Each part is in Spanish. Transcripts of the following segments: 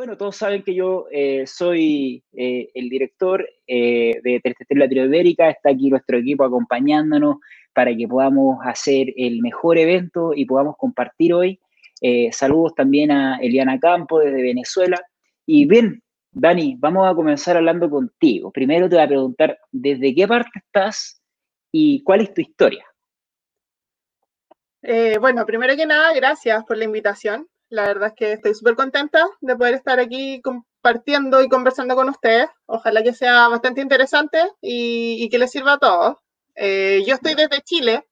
Bueno, todos saben que yo eh, soy eh, el director eh, de Telestel Latinoamérica. Está aquí nuestro equipo acompañándonos para que podamos hacer el mejor evento y podamos compartir hoy. saludos también a Eliana Campo desde Venezuela. Y bien, Dani, vamos a comenzar hablando contigo. Primero te voy a preguntar, ¿desde qué parte estás y cuál es tu historia? bueno, primero que nada, gracias por la invitación. La verdad es que estoy súper contenta de poder estar aquí compartiendo y conversando con ustedes. Ojalá que sea bastante interesante y, que les sirva a todos. Eh, yo estoy desde Chile,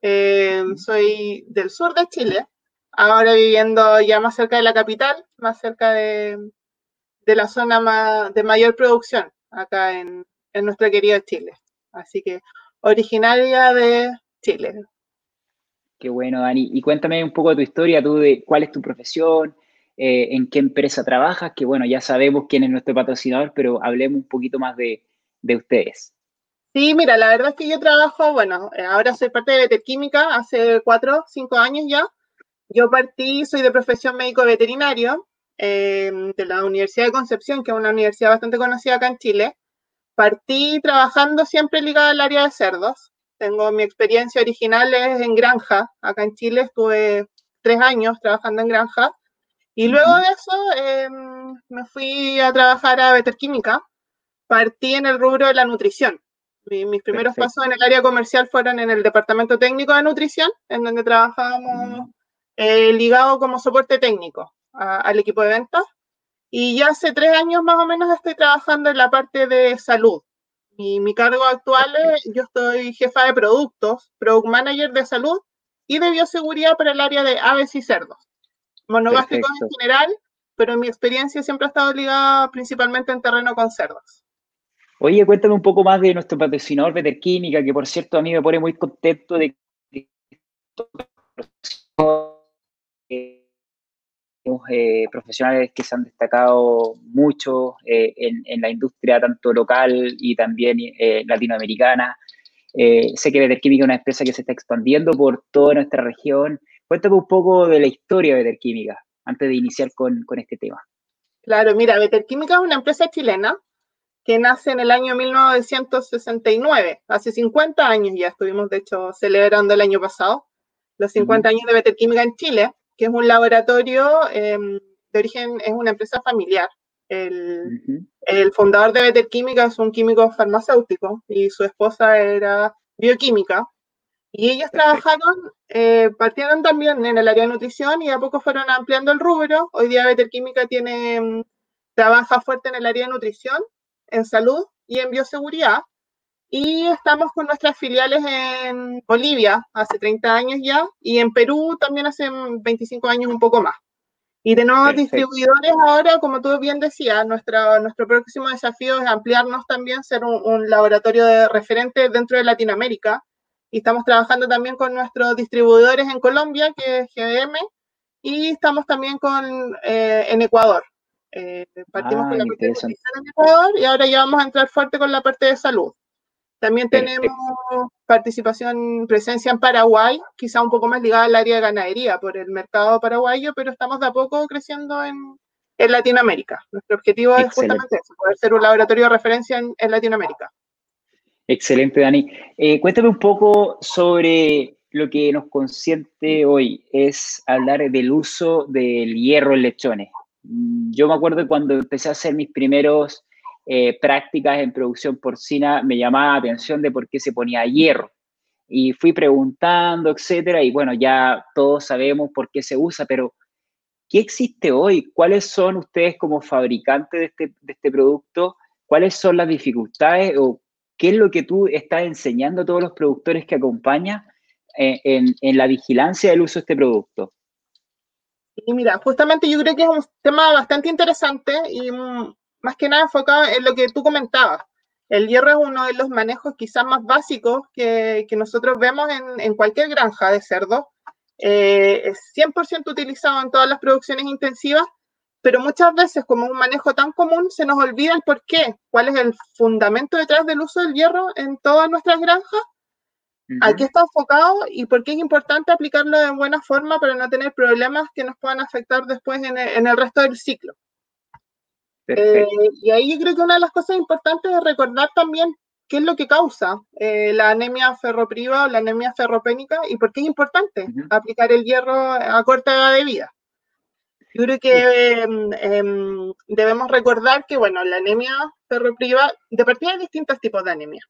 eh, soy del sur de Chile, ahora viviendo ya más cerca de la capital, más cerca de, la zona de mayor producción acá en, en nuestro querido Chile. Así que originaria de Chile, Qué bueno, Dani. Y cuéntame un poco de tu historia, tú de cuál es tu profesión, eh, en qué empresa trabajas, que bueno, ya sabemos quién es nuestro patrocinador, pero hablemos un poquito más de, ustedes. Sí, mira, la verdad es que yo trabajo, bueno, eh, ahora soy parte de Veterquímica hace cuatro, cinco años ya. Yo partí, soy de profesión médico veterinario eh, de la Universidad de Concepción, que es una universidad bastante conocida acá en Chile. Partí trabajando siempre ligada al área de cerdos. Tengo mi experiencia original es en granja. Acá en Chile estuve tres años trabajando en granja. Y luego de eso em, me fui a trabajar a Veterquímica. Partí en el rubro de la nutrición. mis primeros pasos en el área comercial fueron en el departamento técnico de nutrición, en donde trabajábamos eh, ligado como soporte técnico al equipo de ventas. Y ya hace tres años más o menos estoy trabajando en la parte de salud, mi, cargo actual es, yo estoy jefa de productos, product manager de salud y de bioseguridad para el área de aves y cerdos. Monogástricos en general, pero mi experiencia siempre ha estado ligada principalmente en terreno con cerdos. Oye, cuéntame un poco más de nuestro patrocinador Veterquímica, que por cierto a mí me pone muy contento de que eh, profesionales que se han destacado mucho eh, en, la industria tanto local y también eh, latinoamericana. sé que Veterquímica es una empresa que se está expandiendo por toda nuestra región. Cuéntame un poco de la historia de Veterquímica antes de iniciar con, con este tema. Claro, mira, Veterquímica es una empresa chilena que nace en el año 1969, hace 50 años ya estuvimos de hecho celebrando el año pasado, los 50 años de Veterquímica en Chile que es un laboratorio em, de origen, es una empresa familiar. El, fundador de Better Química es un químico farmacéutico y su esposa era bioquímica. Y ellos trabajaron, eh, partieron también en el área de nutrición y a poco fueron ampliando el rubro. Hoy día Better Química tiene, em, trabaja fuerte en el área de nutrición, en salud y en bioseguridad. Y estamos con nuestras filiales en Bolivia hace 30 años ya y en Perú también hace 25 años un poco más. Y de nuevos distribuidores ahora, como tú bien decías, nuestra, nuestro próximo desafío es ampliarnos también, ser un, laboratorio de referente dentro de Latinoamérica. Y estamos trabajando también con nuestros distribuidores en Colombia, que es GDM, y estamos también con, eh, en Ecuador. Eh, partimos con la parte de en Ecuador y ahora ya vamos a entrar fuerte con la parte de salud. También tenemos participación, presencia en Paraguay, quizá un poco más ligada al área de ganadería por el mercado paraguayo, pero estamos de a poco creciendo en, Latinoamérica. Nuestro objetivo es justamente eso, poder ser un laboratorio de referencia en, Latinoamérica. Excelente, Dani. Eh, cuéntame un poco sobre lo que nos consiente hoy, es hablar del uso del hierro en lechones. Yo me acuerdo cuando empecé a hacer mis primeros eh, prácticas en producción porcina me llamaba la atención de por qué se ponía hierro. Y fui preguntando, etcétera, y bueno, ya todos sabemos por qué se usa, pero ¿qué existe hoy? ¿Cuáles son ustedes como fabricantes de este, de este producto? ¿Cuáles son las dificultades o qué es lo que tú estás enseñando a todos los productores que acompañan eh, en, en, la vigilancia del uso de este producto? Y mira, justamente yo creo que es un tema bastante interesante y más que nada enfocado en lo que tú comentabas. El hierro es uno de los manejos quizás más básicos que, nosotros vemos en, cualquier granja de cerdo. Eh, es 100% utilizado en todas las producciones intensivas, pero muchas veces como un manejo tan común se nos olvida el por qué, cuál es el fundamento detrás del uso del hierro en todas nuestras granjas, a qué está enfocado y por qué es importante aplicarlo de buena forma para no tener problemas que nos puedan afectar después en el resto del ciclo. Eh, y ahí yo creo que una de las cosas importantes es recordar también qué es lo que causa eh, la anemia ferropriva o la anemia ferropénica y por qué es importante aplicar el hierro a corta edad de vida. Yo creo que em, em, debemos recordar que, bueno, la anemia ferropriva, de partida hay distintos tipos de anemia.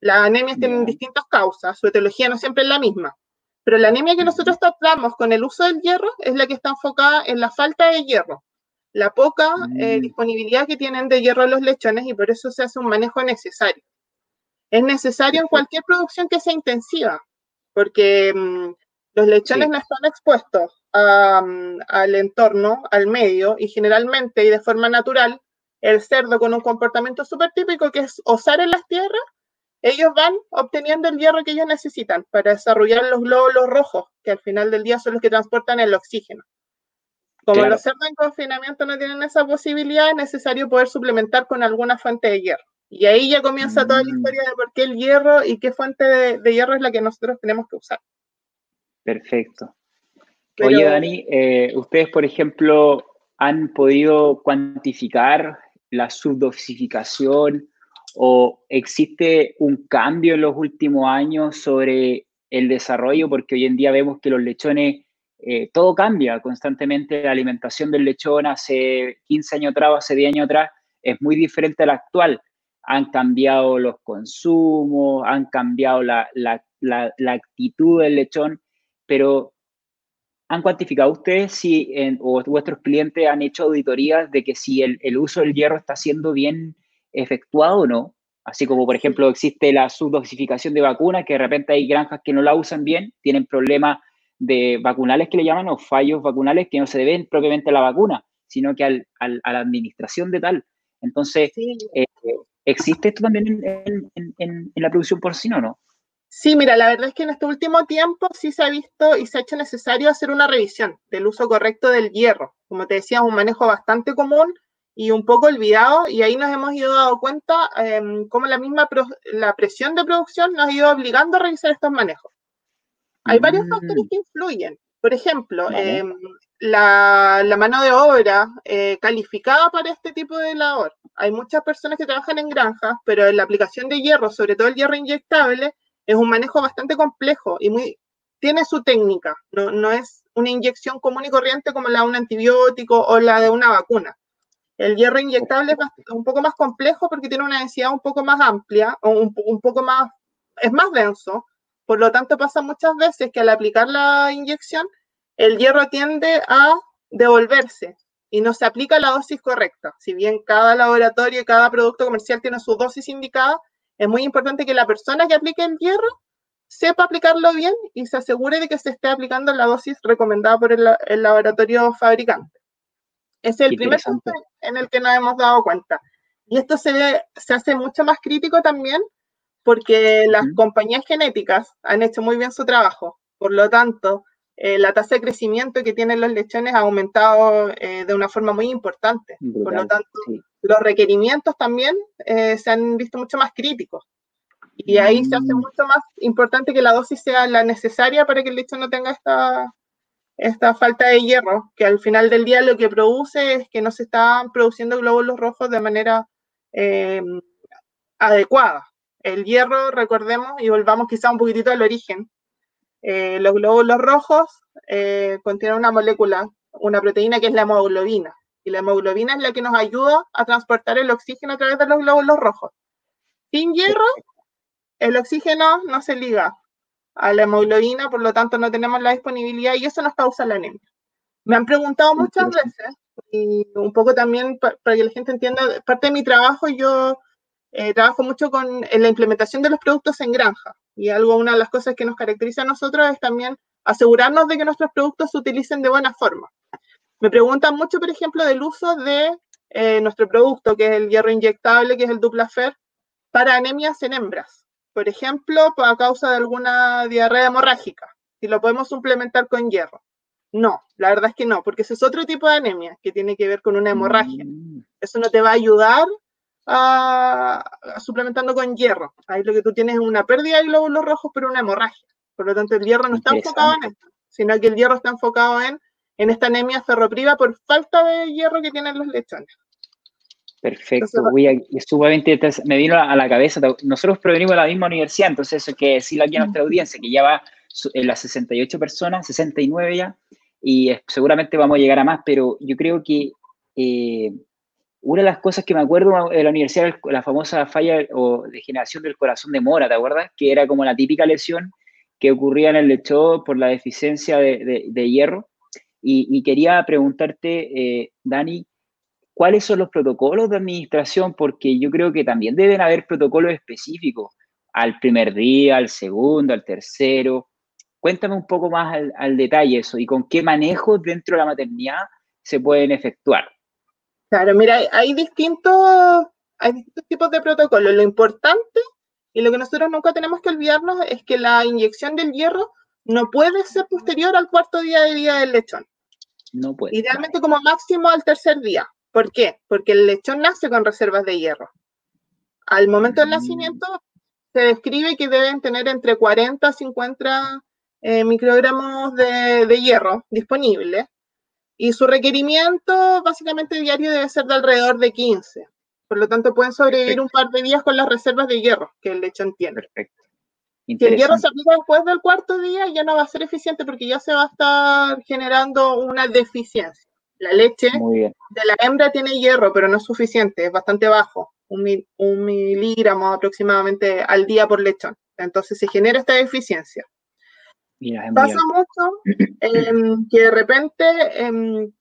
Las anemias tienen distintas causas, su etiología no siempre es la misma. Pero la anemia que nosotros tratamos con el uso del hierro es la que está enfocada en la falta de hierro, la poca eh, mm. disponibilidad que tienen de hierro los lechones y por eso se hace un manejo necesario. Es necesario en cualquier producción que sea intensiva, porque mm, los lechones no están expuestos al entorno, al medio, y generalmente y de forma natural, el cerdo con un comportamiento súper típico que es osar en las tierras, ellos van obteniendo el hierro que ellos necesitan para desarrollar los glóbulos rojos, que al final del día son los que transportan el oxígeno. Como los cerdos en confinamiento no tienen esa posibilidad, es necesario poder suplementar con alguna fuente de hierro. Y ahí ya comienza toda la mm. historia de por qué el hierro y qué fuente de, hierro es la que nosotros tenemos que usar. Perfecto. Oye, Dani, eh, ustedes, por ejemplo, han podido cuantificar la subdosificación o existe un cambio en los últimos años sobre el desarrollo, porque hoy en día vemos que los lechones, eh, todo cambia constantemente, la alimentación del lechón hace 15 años atrás, hace 10 años atrás, es muy diferente a la actual. Han cambiado los consumos, han cambiado la, actitud del lechón, pero ¿Han cuantificado ustedes si o vuestros clientes han hecho auditorías de que si el, el, uso del hierro está siendo bien efectuado o no, así como por ejemplo existe la subdosificación de vacunas, que de repente hay granjas que no la usan bien, tienen problemas de vacunales que le llaman o fallos vacunales que no se deben propiamente a la vacuna, sino que al, a la administración de tal. Entonces, eh, ¿existe esto también en, en, la producción porcina o no? Sí, mira, la verdad es que en este último tiempo sí se ha visto y se ha hecho necesario hacer una revisión del uso correcto del hierro. Como te decía, es un manejo bastante común y un poco olvidado, y ahí nos hemos ido dando cuenta eh, cómo la misma la presión de producción nos ha ido obligando a realizar estos manejos. Hay varios mm. factores que influyen. Por ejemplo, em, la, la, mano de obra eh, calificada para este tipo de labor. Hay muchas personas que trabajan en granjas, pero la aplicación de hierro, sobre todo el hierro inyectable, es un manejo bastante complejo y muy, tiene su técnica. No, no es una inyección común y corriente como la de un antibiótico o la de una vacuna. El hierro inyectable es un poco más complejo porque tiene una densidad un poco más amplia o un, poco más, es más denso. Por lo tanto, pasa muchas veces que al aplicar la inyección, el hierro tiende a devolverse y no se aplica la dosis correcta. Si bien cada laboratorio y cada producto comercial tiene su dosis indicada, es muy importante que la persona que aplique el hierro sepa aplicarlo bien y se asegure de que se esté aplicando la dosis recomendada por el laboratorio fabricante. Es el primer punto en el que nos hemos dado cuenta. Y esto se, se hace mucho más crítico también porque las compañías genéticas han hecho muy bien su trabajo. Por lo tanto, eh, la tasa de crecimiento que tienen los lechones ha aumentado eh, de una forma muy importante. Por lo tanto, los requerimientos también eh, se han visto mucho más críticos. Y ahí se hace mm. mucho más importante que la dosis sea la necesaria para que el lechón no tenga esta, esta falta de hierro, que al final del día lo que produce es que no se están produciendo glóbulos rojos de manera eh, adecuada. El hierro, recordemos, y volvamos quizá un poquitito al origen, eh, los glóbulos rojos eh, contienen una molécula, una proteína que es la hemoglobina, y la hemoglobina es la que nos ayuda a transportar el oxígeno a través de los glóbulos rojos. Sin hierro, el oxígeno no se liga a la hemoglobina, por lo tanto no tenemos la disponibilidad y eso nos causa la anemia. Me han preguntado muchas veces, y un poco también para, que la gente entienda, parte de mi trabajo yo eh, trabajo mucho con la implementación de los productos en granja y algo, una de las cosas que nos caracteriza a nosotros es también asegurarnos de que nuestros productos se utilicen de buena forma. Me preguntan mucho, por ejemplo, del uso de eh, nuestro producto, que es el hierro inyectable, que es el Duplafer, para anemias en hembras por ejemplo, a causa de alguna diarrea hemorrágica, si lo podemos suplementar con hierro. No, la verdad es que no, porque ese es otro tipo de anemia que tiene que ver con una hemorragia. Mm. Eso no te va a ayudar a, suplementando con hierro. Ahí lo que tú tienes es una pérdida de glóbulos rojos, pero una hemorragia. Por lo tanto, el hierro no está enfocado en esto, sino que el hierro está enfocado en, en esta anemia ferropriva por falta de hierro que tienen los lechones. Perfecto, sumamente, me vino a la cabeza, nosotros provenimos de la misma universidad, entonces eso que decirlo aquí a nuestra audiencia, que ya va en las 68 personas, 69 ya, y seguramente vamos a llegar a más, pero yo creo que eh, una de las cosas que me acuerdo de la universidad, la famosa falla o degeneración del corazón de Mora, ¿te acuerdas? Que era como la típica lesión que ocurría en el lecho por la deficiencia de, hierro. Y, quería preguntarte, eh, Dani, ¿cuáles son los protocolos de administración? Porque yo creo que también deben haber protocolos específicos al primer día, al segundo, al tercero. Cuéntame un poco más al, al detalle eso y con qué manejos dentro de la maternidad se pueden efectuar. Claro, mira, hay distintos, hay distintos tipos de protocolos. Lo importante y lo que nosotros nunca tenemos que olvidarnos es que la inyección del hierro no puede ser posterior al cuarto día de vida del lechón. No puede. Idealmente como máximo al tercer día. ¿Por qué? Porque el lechón nace con reservas de hierro. Al momento del mm. nacimiento se describe que deben tener entre 40 y 50 eh, microgramos de, de, hierro disponibles y su requerimiento básicamente diario debe ser de alrededor de 15. Por lo tanto, pueden sobrevivir un par de días con las reservas de hierro que el lechón tiene. Perfecto. Si el hierro se aplica después del cuarto día, ya no va a ser eficiente porque ya se va a estar generando una deficiencia. La leche de la hembra tiene hierro, pero no es suficiente, es bastante bajo, un, un miligramo aproximadamente al día por lechón. Entonces se genera esta deficiencia. Pasa mucho em, que de repente em,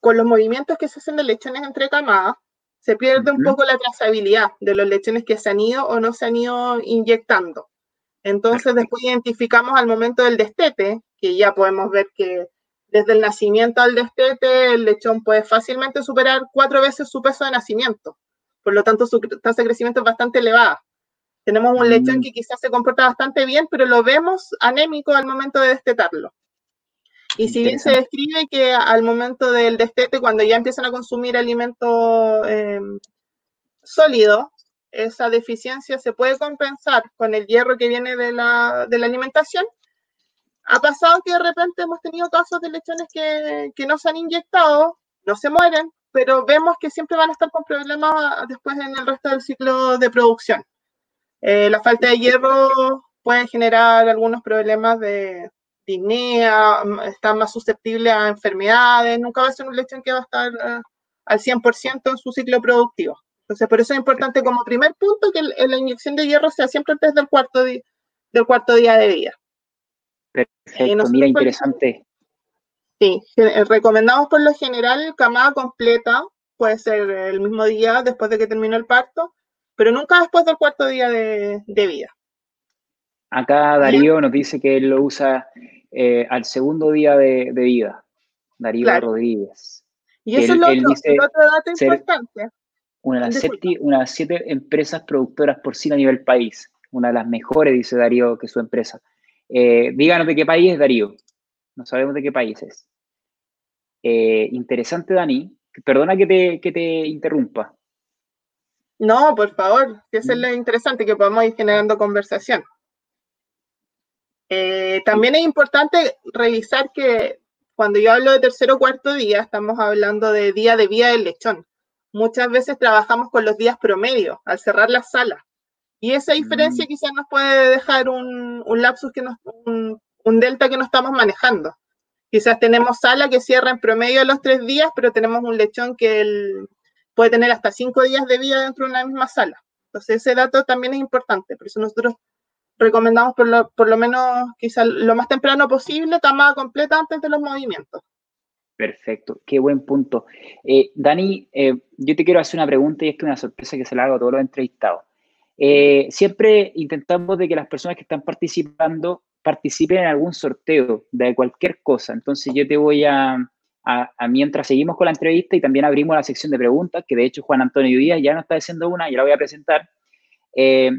con los movimientos que se hacen de lechones entre camadas, se pierde un poco la trazabilidad de los lechones que se han ido o no se han ido inyectando. Entonces después identificamos al momento del destete, que ya podemos ver que desde el nacimiento al destete el lechón puede fácilmente superar cuatro veces su peso de nacimiento. Por lo tanto, su tasa de crecimiento es bastante elevada. Tenemos un lechón mm. que quizás se comporta bastante bien, pero lo vemos anémico al momento de destetarlo. Y si bien se describe que al momento del destete, cuando ya empiezan a consumir alimento em, sólido, esa deficiencia se puede compensar con el hierro que viene de la, de la, alimentación. Ha pasado que de repente hemos tenido casos de lechones que, que no se han inyectado, no se mueren, pero vemos que siempre van a estar con problemas después en el resto del ciclo de producción. Eh, la falta de hierro puede generar algunos problemas de disnea, está más susceptible a enfermedades, nunca va a ser un lechón que va a estar eh, al 100% en su ciclo productivo. Entonces, por eso es importante como primer punto que la inyección de hierro sea siempre antes del cuarto, del cuarto día de vida. Perfecto, mira, interesante. Sí, eh, recomendamos por lo general camada completa, puede ser el mismo día después de que termine el parto, pero nunca después del cuarto día de, vida. Acá Darío nos dice que él lo usa eh, al segundo día de, vida, Darío Rodríguez. Y eso es lo otro, dato importante. Una de, las siete, una siete empresas productoras por sí a nivel país. Una de las mejores, dice Darío, que su empresa. Eh, díganos de qué país es Darío. No sabemos de qué país es. Eh, interesante, Dani. Perdona que te, que te interrumpa. No, por favor, que eso es lo interesante, que podamos ir generando conversación. Eh, también es importante revisar que cuando yo hablo de tercer o cuarto día, estamos hablando de día de vida del lechón. Muchas veces trabajamos con los días promedio al cerrar la sala. Y esa diferencia mm. quizás nos puede dejar un, lapsus, que nos, un, un, delta que no estamos manejando. Quizás tenemos sala que cierra en promedio los tres días, pero tenemos un lechón que el, puede tener hasta cinco días de vida dentro de una misma sala. Entonces ese dato también es importante, por eso nosotros recomendamos por lo, menos quizá lo más temprano posible, camada completa antes de los movimientos. Perfecto, qué buen punto. Eh, Dani, eh, yo te quiero hacer una pregunta y es que una sorpresa que se la hago a todos los entrevistados. Eh, siempre intentamos de que las personas que están participando participen en algún sorteo de cualquier cosa. Entonces yo te voy a, mientras seguimos con la entrevista y también abrimos la sección de preguntas, que de hecho Juan Antonio Díaz ya nos está haciendo una, y la voy a presentar. Eh,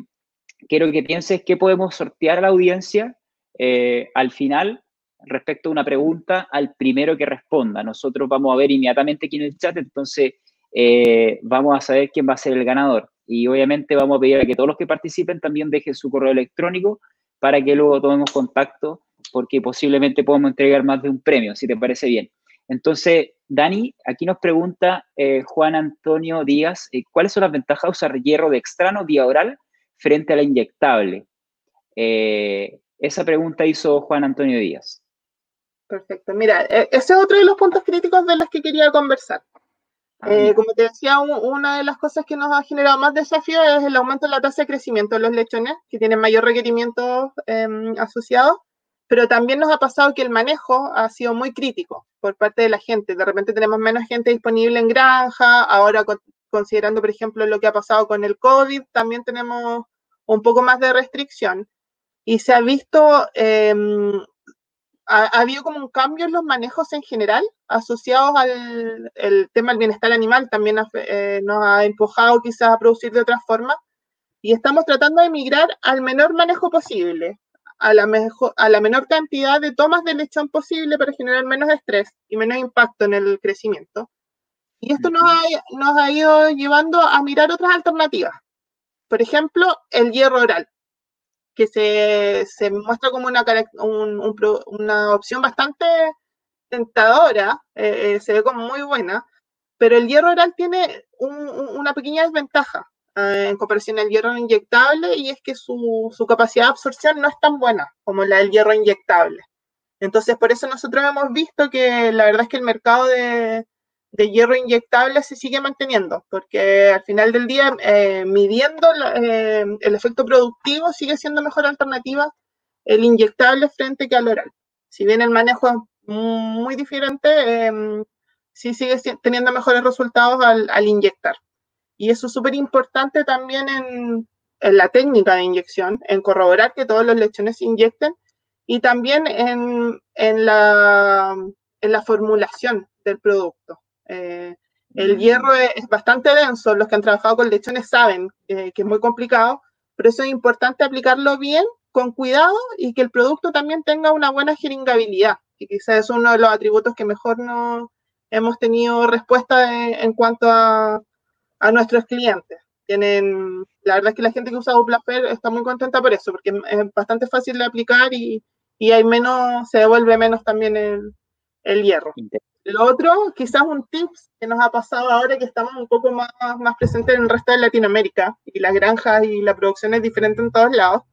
quiero que pienses qué podemos sortear a la audiencia eh, al final respecto a una pregunta al primero que responda. Nosotros vamos a ver inmediatamente aquí en el chat, entonces eh, vamos a saber quién va a ser el ganador. Y obviamente vamos a pedir a que todos los que participen también dejen su correo electrónico para que luego tomemos contacto, porque posiblemente podamos entregar más de un premio, si te parece bien. Entonces, Dani, aquí nos pregunta eh, Juan Antonio Díaz, eh, ¿cuáles son las ventajas de usar hierro de extrano vía oral frente a la inyectable? Eh, esa pregunta hizo Juan Antonio Díaz. Perfecto. Mira, ese es otro de los puntos críticos de los que quería conversar. Ah, como te decía, una de las cosas que nos ha generado más desafío es el aumento de la tasa de crecimiento de los lechones, que tienen mayor requerimiento em, asociado pero también nos ha pasado que el manejo ha sido muy crítico por parte de la gente. De repente tenemos menos gente disponible en granja, ahora considerando, por ejemplo, lo que ha pasado con el COVID, también tenemos un poco más de restricción. Y se ha visto, em, ha, habido como un cambio en los manejos en general asociados al tema del bienestar animal, también eh, nos ha empujado quizás a producir de otra forma. Y estamos tratando de migrar al menor manejo posible a la, mejor, a la menor cantidad de tomas de lechón posible para generar menos estrés y menos impacto en el crecimiento. Y esto nos ha, nos ha ido llevando a mirar otras alternativas. Por ejemplo, el hierro oral, que se, se muestra como una, un, una opción bastante tentadora, eh, eh, se ve como muy buena, pero el hierro oral tiene una pequeña desventaja, en comparación al hierro inyectable y es que su, su, capacidad de absorción no es tan buena como la del hierro inyectable. Entonces, por eso nosotros hemos visto que la verdad es que el mercado de, de hierro inyectable se sigue manteniendo, porque al final del día, eh, midiendo eh, el efecto productivo, sigue siendo mejor alternativa el inyectable frente que al oral. Si bien el manejo es muy diferente, em, sí sigue teniendo mejores resultados al, al inyectar. Y eso es súper importante también en, la técnica de inyección, en corroborar que todos los lechones se inyecten y también en, la, en la, formulación del producto. Eh, el hierro es, bastante denso, los que han trabajado con lechones saben que es muy complicado, pero eso es importante aplicarlo bien, con cuidado y que el producto también tenga una buena jeringabilidad, que quizás es uno de los atributos que mejor no hemos tenido respuesta en cuanto a, a nuestros clientes. Tienen, la verdad es que la gente que usa Uplafer está muy contenta por eso, porque es bastante fácil de aplicar y, y hay menos, se devuelve menos también el, el hierro. Lo otro, quizás un tips que nos ha pasado ahora que estamos un poco más, más presentes en el resto de Latinoamérica y las granjas y la producción es diferente en todos lados,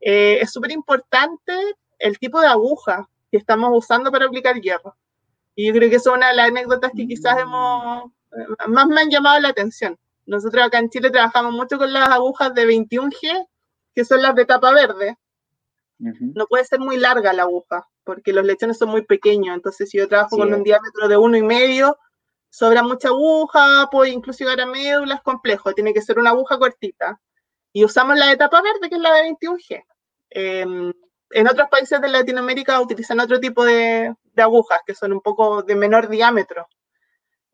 eh, es súper importante el tipo de aguja que estamos usando para aplicar hierro. Y yo creo que es una de las anécdotas que quizás hemos, más me han llamado la atención. Nosotros acá en Chile trabajamos mucho con las agujas de 21G, que son las de tapa verde. No puede ser muy larga la aguja, porque los lechones son muy pequeños. Entonces, si yo trabajo con un diámetro de uno y medio, sobra mucha aguja, puede incluso llegar a médula, es complejo. Tiene que ser una aguja cortita. Y usamos la de tapa verde, que es la de 21G. Em, en otros países de Latinoamérica utilizan otro tipo de, de agujas, que son un poco de menor diámetro.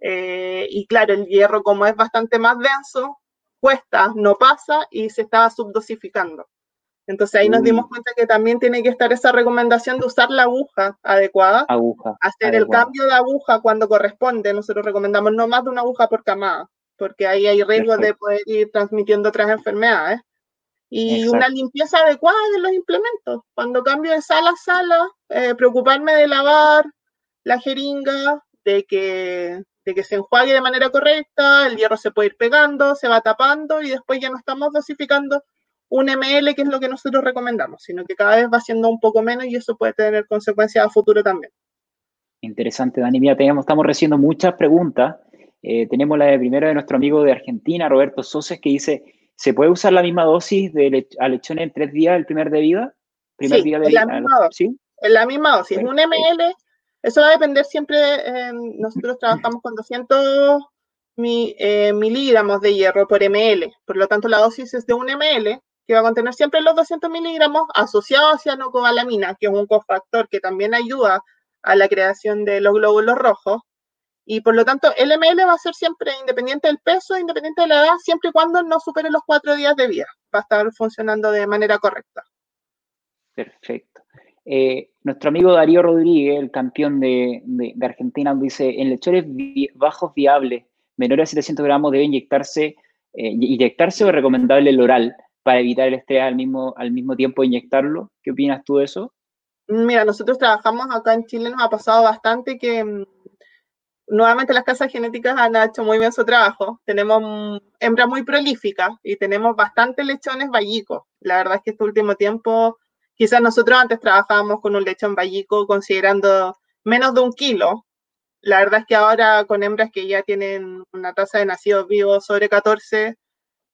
Eh, y claro, el hierro como es bastante más denso, cuesta, no pasa y se estaba subdosificando. Entonces ahí nos dimos mm. cuenta que también tiene que estar esa recomendación de usar la aguja adecuada, aguja, hacer el cambio de aguja cuando corresponde. Nosotros recomendamos no más de una aguja por camada, porque ahí hay riesgo de poder ir transmitiendo otras enfermedades. Y una limpieza adecuada de los implementos. Cuando cambio de sala a sala, eh, preocuparme de lavar la jeringa, de que que se enjuague de manera correcta, el hierro se puede ir pegando, se va tapando y después ya no estamos dosificando un ml, que es lo que nosotros recomendamos, sino que cada vez va siendo un poco menos y eso puede tener consecuencias a futuro también. Interesante, Dani. Mira, tenemos, estamos recibiendo muchas preguntas. Eh, tenemos la de primero de nuestro amigo de Argentina, Roberto Soses, que dice, ¿se puede usar la misma dosis de a lechón en tres días el primer de vida? Primer día de vida. La misma dosis. ¿Sí? En la misma dosis. Un ml eso va a depender siempre, nosotros trabajamos con 200 eh, miligramos de hierro por ml, por lo tanto la dosis es de un ml, que va a contener siempre los 200 miligramos asociados a cianocobalamina, que es un cofactor que también ayuda a la creación de los glóbulos rojos. Y por lo tanto, el ml va a ser siempre independiente del peso, independiente de la edad, siempre y cuando no supere los cuatro días de vida. Va a estar funcionando de manera correcta. Perfecto. Eh, nuestro amigo Darío Rodríguez, el campeón de, Argentina, dice, en lechones bajos viables, menores a 700 gramos, debe inyectarse, eh, inyectarse o recomendable el oral para evitar el estrés al mismo, al mismo tiempo inyectarlo. ¿Qué opinas tú de eso? Mira, nosotros trabajamos acá en Chile, nos ha pasado bastante que mm, nuevamente las casas genéticas han hecho muy bien su trabajo. Tenemos hembras muy prolíficas y tenemos bastantes lechones vallicos. La verdad es que este último tiempo, quizás nosotros antes trabajábamos con un lechón vallico considerando menos de un kilo. La verdad es que ahora con hembras que ya tienen una tasa de nacidos vivos sobre 14,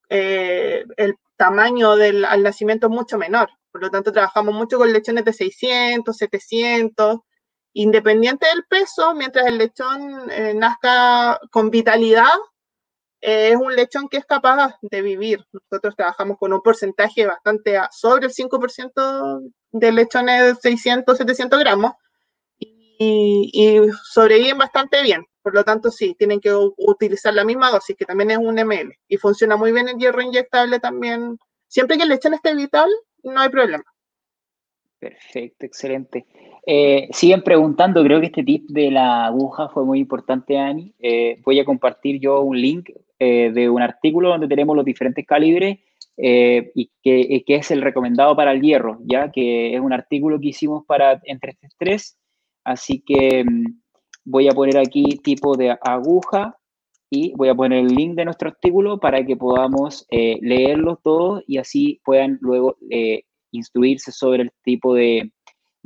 eh, el tamaño del al nacimiento es mucho menor. Por lo tanto, trabajamos mucho con lechones de 600, 700 independiente del peso, mientras el lechón eh, nazca con vitalidad, eh, es un lechón que es capaz de vivir. Nosotros trabajamos con un porcentaje bastante sobre el 5% de lechones de 600, 700 gramos y, sobreviven bastante bien. Por lo tanto, sí, tienen que utilizar la misma dosis, que también es un ml. Y funciona muy bien el hierro inyectable también. Siempre que el lechón esté vital, no hay problema. Perfecto, excelente. Eh, siguen preguntando, creo que este tip de la aguja fue muy importante, Ani. Eh, voy a compartir yo un link eh, de un artículo donde tenemos los diferentes calibres y que, es el recomendado para el hierro, ya que es un artículo que hicimos para entre estrés. Así que mm, voy a poner aquí tipo de aguja y voy a poner el link de nuestro artículo para que podamos leerlo todos y así puedan luego instruirse sobre el tipo de,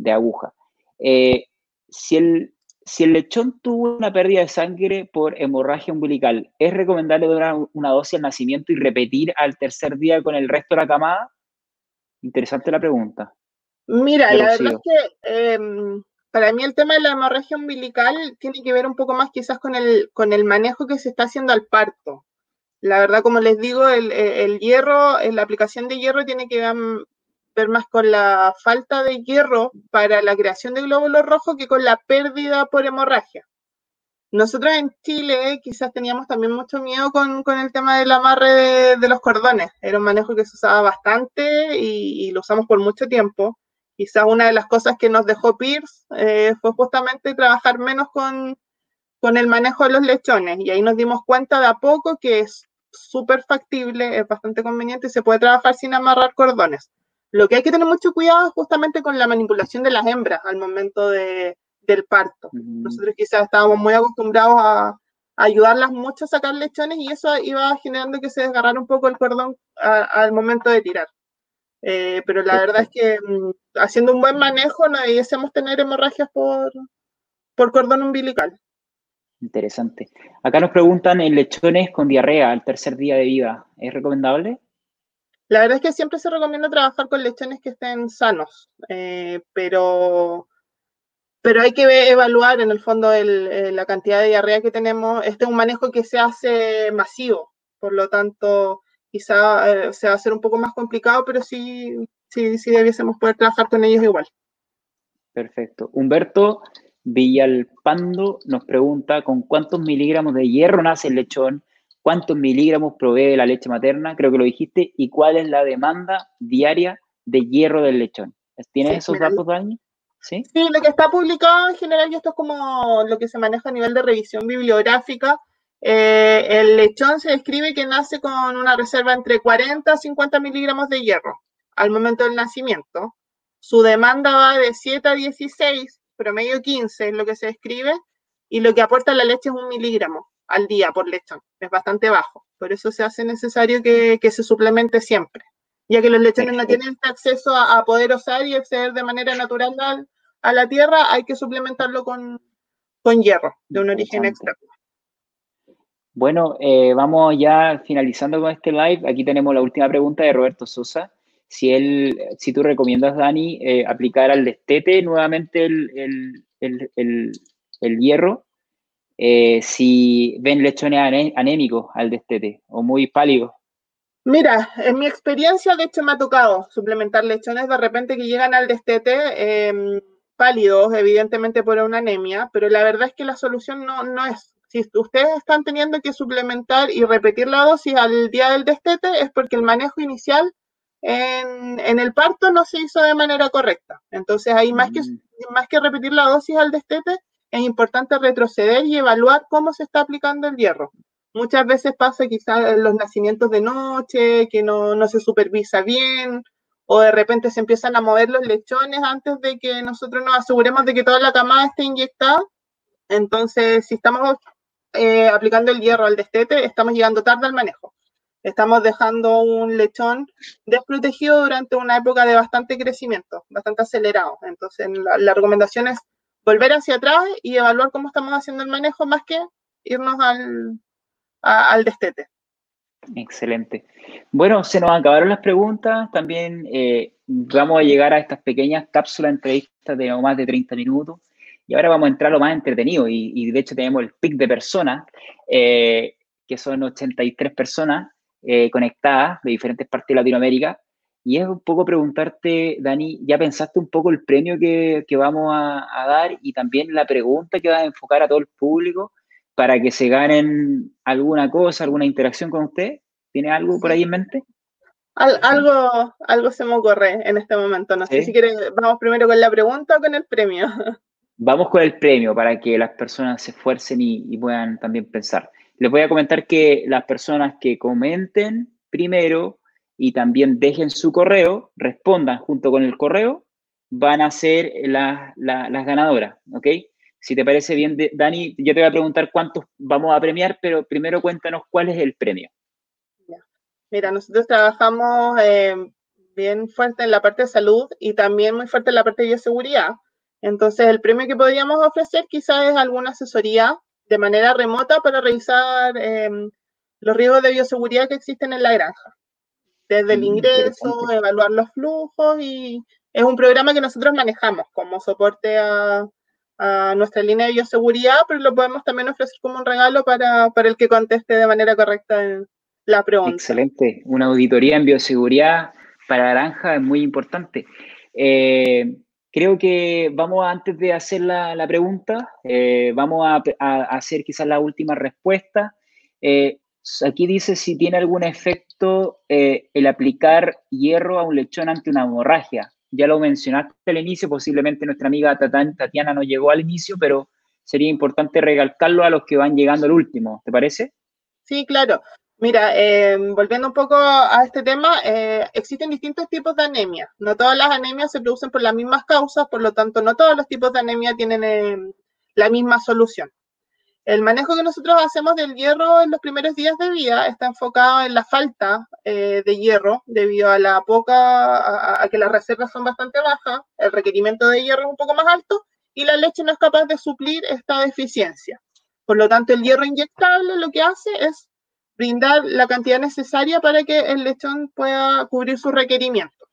aguja. Eh, si, el, si el lechón tuvo una pérdida de sangre por hemorragia umbilical, ¿es recomendable dar una, dosis al nacimiento y repetir al tercer día con el resto de la camada? Interesante la pregunta. Mira, la verdad es que em, para mí el tema de la hemorragia umbilical tiene que ver un poco más quizás con el, con el manejo que se está haciendo al parto. La verdad, como les digo, el, el hierro, la aplicación de hierro tiene que más con la falta de hierro para la creación de glóbulos rojos que con la pérdida por hemorragia. Nosotros en Chile quizás teníamos también mucho miedo con, el tema del amarre de, los cordones. Era un manejo que se usaba bastante y, lo usamos por mucho tiempo. Quizás una de las cosas que nos dejó Pierce eh, fue justamente trabajar menos con, con el manejo de los lechones. Y ahí nos dimos cuenta de a poco que es súper factible, es bastante conveniente y se puede trabajar sin amarrar cordones. Lo que hay que tener mucho cuidado es justamente con la manipulación de las hembras al momento de, del parto. Nosotros quizás estábamos muy acostumbrados a, ayudarlas mucho a sacar lechones y eso iba generando que se desgarrara un poco el cordón al momento de tirar. Eh, pero la verdad es que mm, haciendo un buen manejo no debiésemos tener hemorragias por, por cordón umbilical. Interesante. Acá nos preguntan en lechones con diarrea al tercer día de vida. ¿Es recomendable? La verdad es que siempre se recomienda trabajar con lechones que estén sanos, eh, pero, pero hay que evaluar en el fondo eh, la cantidad de diarrea que tenemos. Este es un manejo que se hace masivo, por lo tanto, quizá eh, se va a hacer un poco más complicado, pero sí, sí, sí debiésemos poder trabajar con ellos igual. Perfecto. Humberto Villalpando nos pregunta, ¿con cuántos miligramos de hierro nace el lechón? Cuántos miligramos provee la leche materna, creo que lo dijiste, y cuál es la demanda diaria de hierro del lechón. ¿Tienes esos datos, Dani? ¿Sí? sí, lo que está publicado en general, y esto es como lo que se maneja a nivel de revisión bibliográfica, eh, el lechón se describe que nace con una reserva entre 40 a 50 miligramos de hierro al momento del nacimiento. Su demanda va de 7 a 16, promedio 15 es lo que se describe, y lo que aporta la leche es un miligramo al día por lechón. Es bastante bajo. Por eso se hace necesario que, se suplemente siempre, ya que los lechones no tienen acceso a, poder osar y acceder de manera natural a, la tierra, hay que suplementarlo con, hierro de un origen externo. Bueno, eh, vamos ya finalizando con este live. Aquí tenemos la última pregunta de Roberto Sosa. Si él, si tú recomiendas, Dani, eh, aplicar al destete nuevamente el, el hierro eh, si ven lechones anémicos al destete o muy pálidos. Mira, en mi experiencia, de hecho, me ha tocado suplementar lechones de repente que llegan al destete em, pálidos, evidentemente por una anemia, pero la verdad es que la solución no, no es. Si ustedes están teniendo que suplementar y repetir la dosis al día del destete, es porque el manejo inicial en, en el parto no se hizo de manera correcta. Entonces, hay más, que, mm. más que repetir la dosis al destete, es importante retroceder y evaluar cómo se está aplicando el hierro. Muchas veces pasa quizás los nacimientos de noche, que no, se supervisa bien, o de repente se empiezan a mover los lechones antes de que nosotros nos aseguremos de que toda la camada esté inyectada. Entonces, si estamos eh, aplicando el hierro al destete, estamos llegando tarde al manejo. Estamos dejando un lechón desprotegido durante una época de bastante crecimiento, bastante acelerado. Entonces, la, recomendación es volver hacia atrás y evaluar cómo estamos haciendo el manejo más que irnos al, al destete. Excelente. Bueno, se nos acabaron las preguntas. También eh, vamos a llegar a estas pequeñas cápsulas entrevistas de más de 30 minutos. Y ahora vamos a entrar a lo más entretenido. Y, de hecho tenemos el pic de personas, eh, que son 83 personas eh, conectadas de diferentes partes de Latinoamérica. Y es un poco preguntarte, Dani, ¿ya pensaste un poco el premio que, vamos a, a, dar y también la pregunta que vas a enfocar a todo el público para que se ganen alguna cosa, alguna interacción con usted? ¿Tiene algo por ahí en mente? algo, algo se me ocurre en este momento. No sé si quiere, vamos primero con la pregunta o con el premio. Vamos con el premio para que las personas se esfuercen y, puedan también pensar. Les voy a comentar que las personas que comenten primero y también dejen su correo, respondan junto con el correo, van a ser las ganadoras, ¿ok? Si te parece bien, Dani, yo te voy a preguntar cuántos vamos a premiar, pero primero cuéntanos cuál es el premio. Mira, nosotros trabajamos eh, bien fuerte en la parte de salud y también muy fuerte en la parte de bioseguridad. Entonces, el premio que podríamos ofrecer quizás es alguna asesoría de manera remota para revisar em, los riesgos de bioseguridad que existen en la granja. Desde el mm, ingreso, evaluar los flujos y es un programa que nosotros manejamos como soporte a, a nuestra línea de bioseguridad, pero lo podemos también ofrecer como un regalo para, para el que conteste de manera correcta la pregunta. Excelente. Una auditoría en bioseguridad para Naranja es muy importante. Eh, creo que vamos, antes de hacer la, la pregunta, eh, vamos a, a, hacer quizás la última respuesta. Eh, aquí dice si tiene algún efecto el aplicar hierro a un lechón ante una hemorragia ya lo mencionaste al inicio, posiblemente nuestra amiga Tatiana no llegó al inicio, pero sería importante recalcarlo a los que van llegando al último, ¿te parece? Sí, claro. Mira, em, volviendo un poco a este tema, eh, existen distintos tipos de anemia. No todas las anemias se producen por las mismas causas, por lo tanto, no todos los tipos de anemia tienen em, la misma solución. El manejo que nosotros hacemos del hierro en los primeros días de vida está enfocado en la falta eh, de hierro debido a la poca, a, que las reservas son bastante bajas, el requerimiento de hierro es un poco más alto y la leche no es capaz de suplir esta deficiencia. Por lo tanto, el hierro inyectable lo que hace es brindar la cantidad necesaria para que el lechón pueda cubrir sus requerimientos.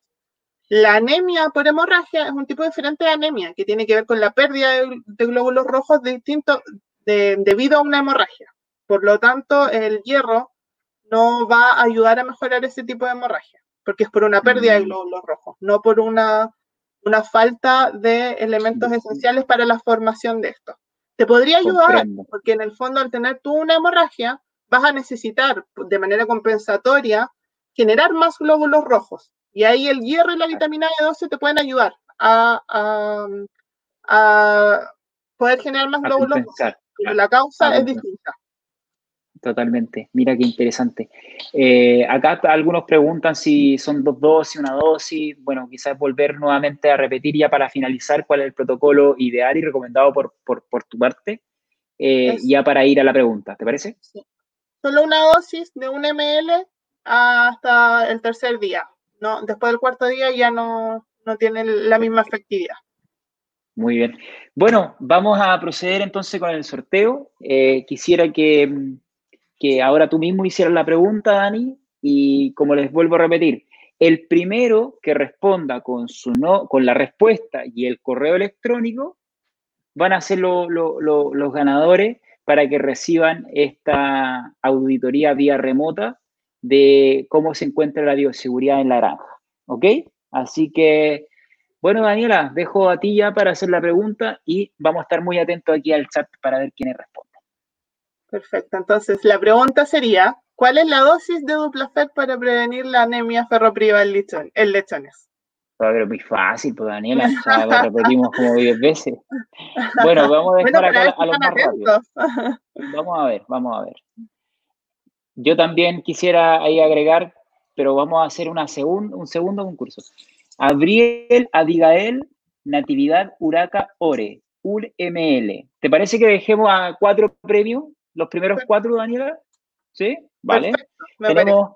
La anemia por hemorragia es un tipo diferente de anemia que tiene que ver con la pérdida de, de glóbulos rojos de distintos debido a una hemorragia. Por lo tanto, el hierro no va a ayudar a mejorar ese tipo de hemorragia, porque es por una pérdida de mm. glóbulos rojos, no por una, una falta de elementos esenciales para la formación de esto. Te podría ayudar, porque en el fondo al tener tú una hemorragia, vas a necesitar de manera compensatoria generar más glóbulos rojos. Y ahí el hierro y la vitamina B12 te pueden ayudar a, a, poder generar más glóbulos rojos la causa es distinta. Totalmente. Mira qué interesante. Eh, acá algunos preguntan si son dos dosis, una dosis. Bueno, quizás volver nuevamente a repetir ya para finalizar cuál es el protocolo ideal y recomendado por, tu parte, eh, ya para ir a la pregunta. ¿Te parece? Sí. Solo una dosis de un ml hasta el tercer día. No, después del cuarto día ya no, no tiene la misma efectividad. Muy bien. Bueno, vamos a proceder entonces con el sorteo. Eh, quisiera que, que, ahora tú mismo hicieras la pregunta, Dani, y como les vuelvo a repetir, el primero que responda con, su no, con la respuesta y el correo electrónico van a ser los ganadores para que reciban esta auditoría vía remota de cómo se encuentra la bioseguridad en la granja. ¿Ok? Así que bueno, Daniela, dejo a ti ya para hacer la pregunta y vamos a estar muy atentos aquí al chat para ver quiénes responden. Perfecto, entonces la pregunta sería, ¿cuál es la dosis de Duplafet para prevenir la anemia ferropriva en, lechones? Ah, pero muy fácil, pues Daniela, ya lo repetimos como 10 veces. Bueno, vamos a dejar acá a los más rápidos. Vamos a ver, vamos a ver. Yo también quisiera ahí agregar, pero vamos a hacer una un segundo concurso. Abriel, Abigail, Natividad, Uraca, Ore. un ml. ¿Te parece que dejemos a cuatro premios? Los primeros cuatro, Daniela. ¿Sí? Vale. tenemos,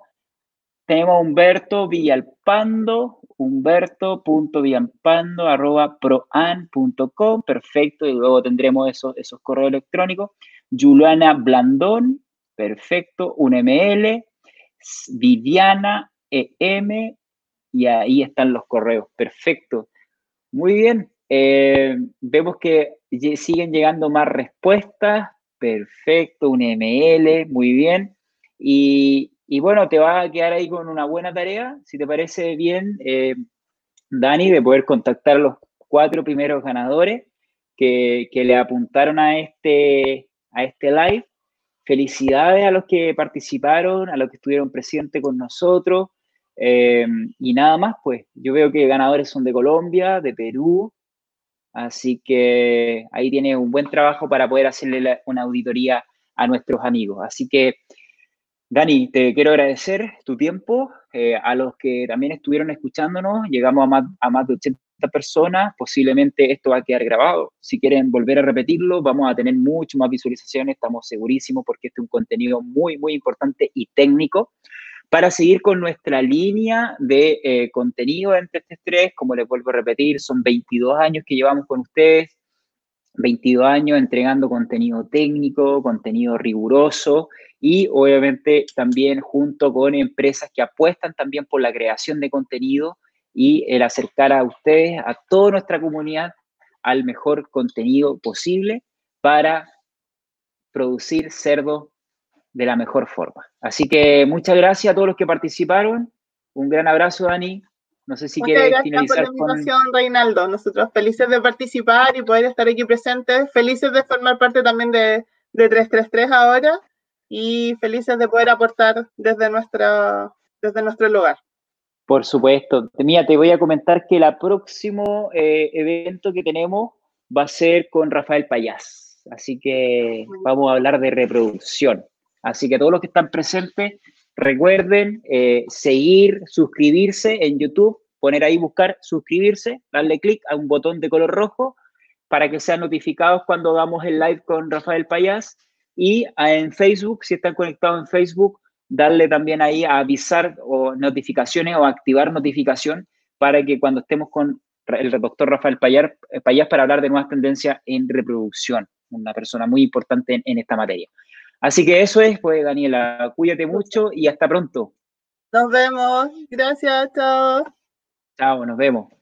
tenemos a Humberto Villalpando, humberto.villalpando arroba proan.com, perfecto, y luego tendremos esos, esos correos electrónicos. Juliana Blandón, perfecto, un ml. Viviana EM, y ahí están los correos, perfecto. Muy bien, eh, vemos que siguen llegando más respuestas, perfecto, un ML, muy bien. Y, bueno, te va a quedar ahí con una buena tarea, si te parece bien, eh, Dani, de poder contactar a los cuatro primeros ganadores que, que, le apuntaron a este, a este live. Felicidades a los que participaron, a los que estuvieron presentes con nosotros. Eh, y nada más, pues yo veo que ganadores son de Colombia, de Perú, así que ahí tiene un buen trabajo para poder hacerle una auditoría a nuestros amigos. Así que, Dani, te quiero agradecer tu tiempo, eh, a los que también estuvieron escuchándonos, llegamos a más, a más de 80 personas, posiblemente esto va a quedar grabado. Si quieren volver a repetirlo, vamos a tener mucho más visualizaciones, estamos segurísimos porque este es un contenido muy, muy importante y técnico para seguir con nuestra línea de eh, contenido entre este estrés, como les vuelvo a repetir, son 22 años que llevamos con ustedes, 22 años entregando contenido técnico, contenido riguroso y obviamente también junto con empresas que apuestan también por la creación de contenido y el acercar a ustedes, a toda nuestra comunidad, al mejor contenido posible para producir cerdos de la mejor forma. Así que muchas gracias a todos los que participaron. Un gran abrazo, Dani. No sé si quieres finalizar por la invitación, Reinaldo. Nosotros felices de participar y poder estar aquí presentes, felices de formar parte también de, de 333 ahora y felices de poder aportar desde, nuestra, desde nuestro lugar. Por supuesto. Mira, te voy a comentar que el próximo eh, evento que tenemos va a ser con Rafael Payás. Así que vamos a hablar de reproducción. Así que todos los que están presentes, recuerden eh, seguir, suscribirse en YouTube, poner ahí buscar, suscribirse, darle clic a un botón de color rojo para que sean notificados cuando damos el live con Rafael Payas. Y ah, en Facebook, si están conectados en Facebook, darle también ahí a avisar o notificaciones o activar notificación para que cuando estemos con el doctor Rafael Payas, eh, para hablar de nuevas tendencias en reproducción, una persona muy importante en esta materia. Así que eso es, pues, Daniela, cuídate mucho y hasta pronto. Nos vemos. Gracias, chao. Chao, nos vemos.